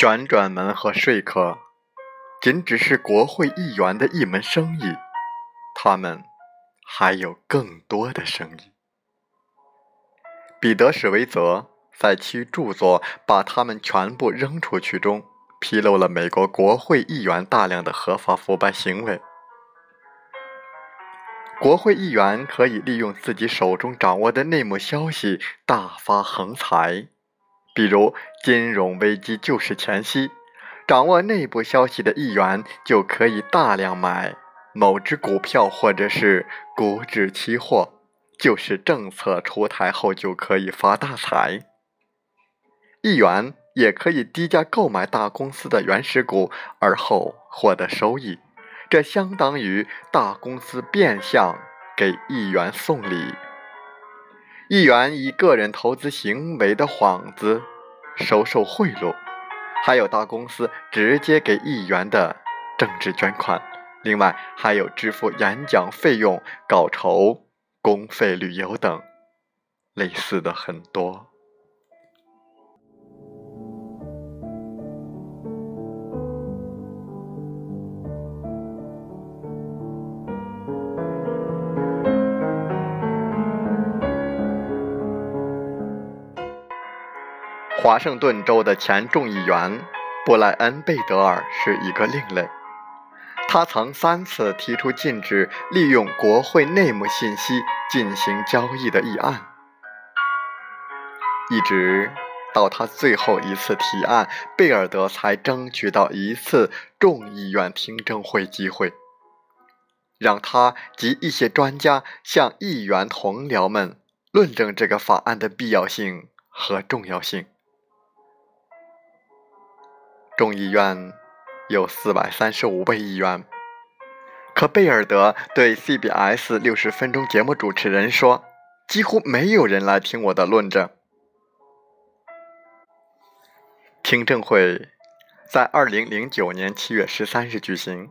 旋转门和说客，仅只是国会议员的一门生意，他们还有更多的生意。彼得·史维泽在其著作《把他们全部扔出去》中，披露了美国国会议员大量的合法腐败行为。国会议员可以利用自己手中掌握的内幕消息大发横财。比如金融危机救市前夕，掌握内部消息的议员就可以大量买某只股票或者是股指期货；就是政策出台后就可以发大财。议员也可以低价购买大公司的原始股，而后获得收益，这相当于大公司变相给议员送礼。议员以个人投资行为的幌子收受贿赂，还有大公司直接给议员的政治捐款，另外还有支付演讲费用、稿酬、公费旅游等，类似的很多。华盛顿州的前众议员布莱恩·贝德尔是一个另类。他曾三次提出禁止利用国会内幕信息进行交易的议案，一直到他最后一次提案，贝尔德才争取到一次众议院听证会机会，让他及一些专家向议员同僚们论证这个法案的必要性和重要性。众议院有四百三十五位议员，可贝尔德对 CBS 六十分钟节目主持人说：“几乎没有人来听我的论证。”听证会在二零零九年七月十三日举行，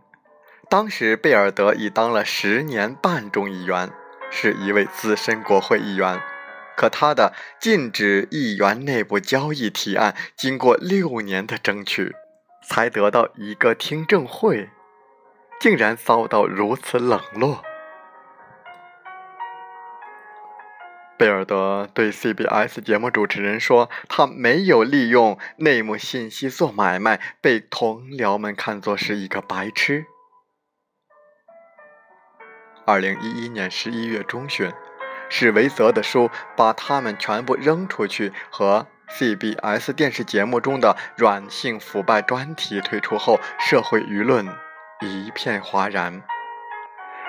当时贝尔德已当了十年半众议员，是一位资深国会议员。可他的禁止议员内部交易提案，经过六年的争取，才得到一个听证会，竟然遭到如此冷落。贝尔德对 CBS 节目主持人说：“他没有利用内幕信息做买卖，被同僚们看作是一个白痴。”二零一一年十一月中旬。史维泽的书把他们全部扔出去和 CBS 电视节目中的软性腐败专题推出后，社会舆论一片哗然。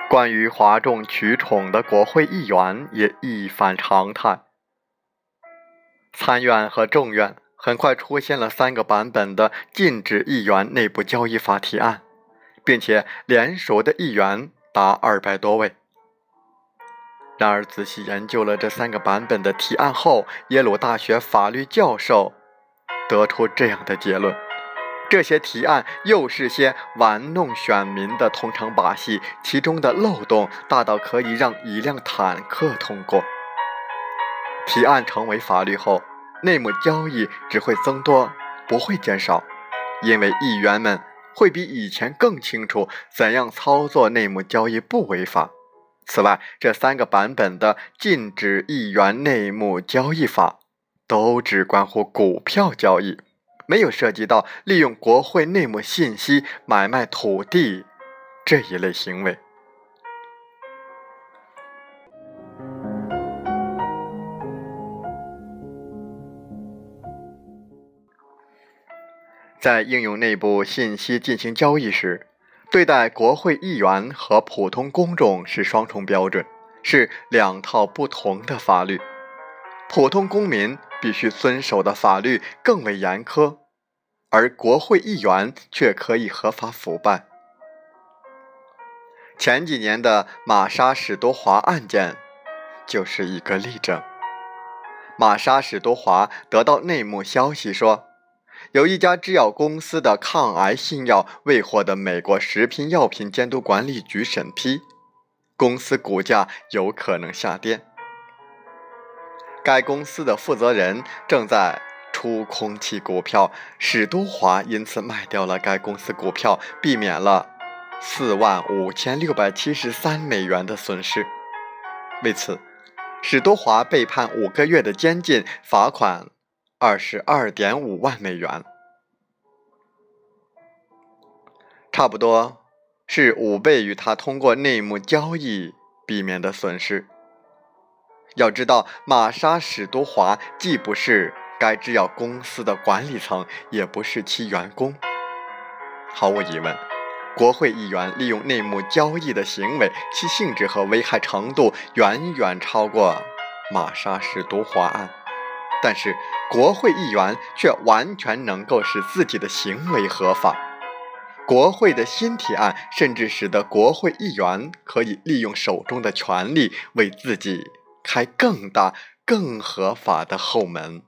关于哗众取宠的国会议员也一反常态。参院和众院很快出现了三个版本的禁止议员内部交易法提案，并且联署的议员达二百多位。然而，仔细研究了这三个版本的提案后，耶鲁大学法律教授得出这样的结论：这些提案又是些玩弄选民的通常把戏，其中的漏洞大到可以让一辆坦克通过。提案成为法律后，内幕交易只会增多，不会减少，因为议员们会比以前更清楚怎样操作内幕交易不违法。此外，这三个版本的禁止议员内幕交易法都只关乎股票交易，没有涉及到利用国会内幕信息买卖土地这一类行为。在应用内部信息进行交易时。对待国会议员和普通公众是双重标准，是两套不同的法律。普通公民必须遵守的法律更为严苛，而国会议员却可以合法腐败。前几年的玛莎·史多华案件就是一个例证。玛莎·史多华得到内幕消息说，有一家制药公司的抗癌新药未获得美国食品药品监督管理局审批，公司股价有可能下跌。该公司的负责人正在出空其股票，史都华因此卖掉了该公司股票，避免了四万五千六百七十三美元的损失。为此，史都华被判五个月的监禁，罚款二十二点五万美元，差不多是五倍于他通过内幕交易避免的损失。要知道，玛莎·史都华既不是该制药公司的管理层，也不是其员工。毫无疑问，国会议员利用内幕交易的行为，其性质和危害程度远远超过玛莎·史都华案。但是，国会议员却完全能够使自己的行为合法。国会的新提案甚至使得国会议员可以利用手中的权力为自己。开更大、更合法的后门。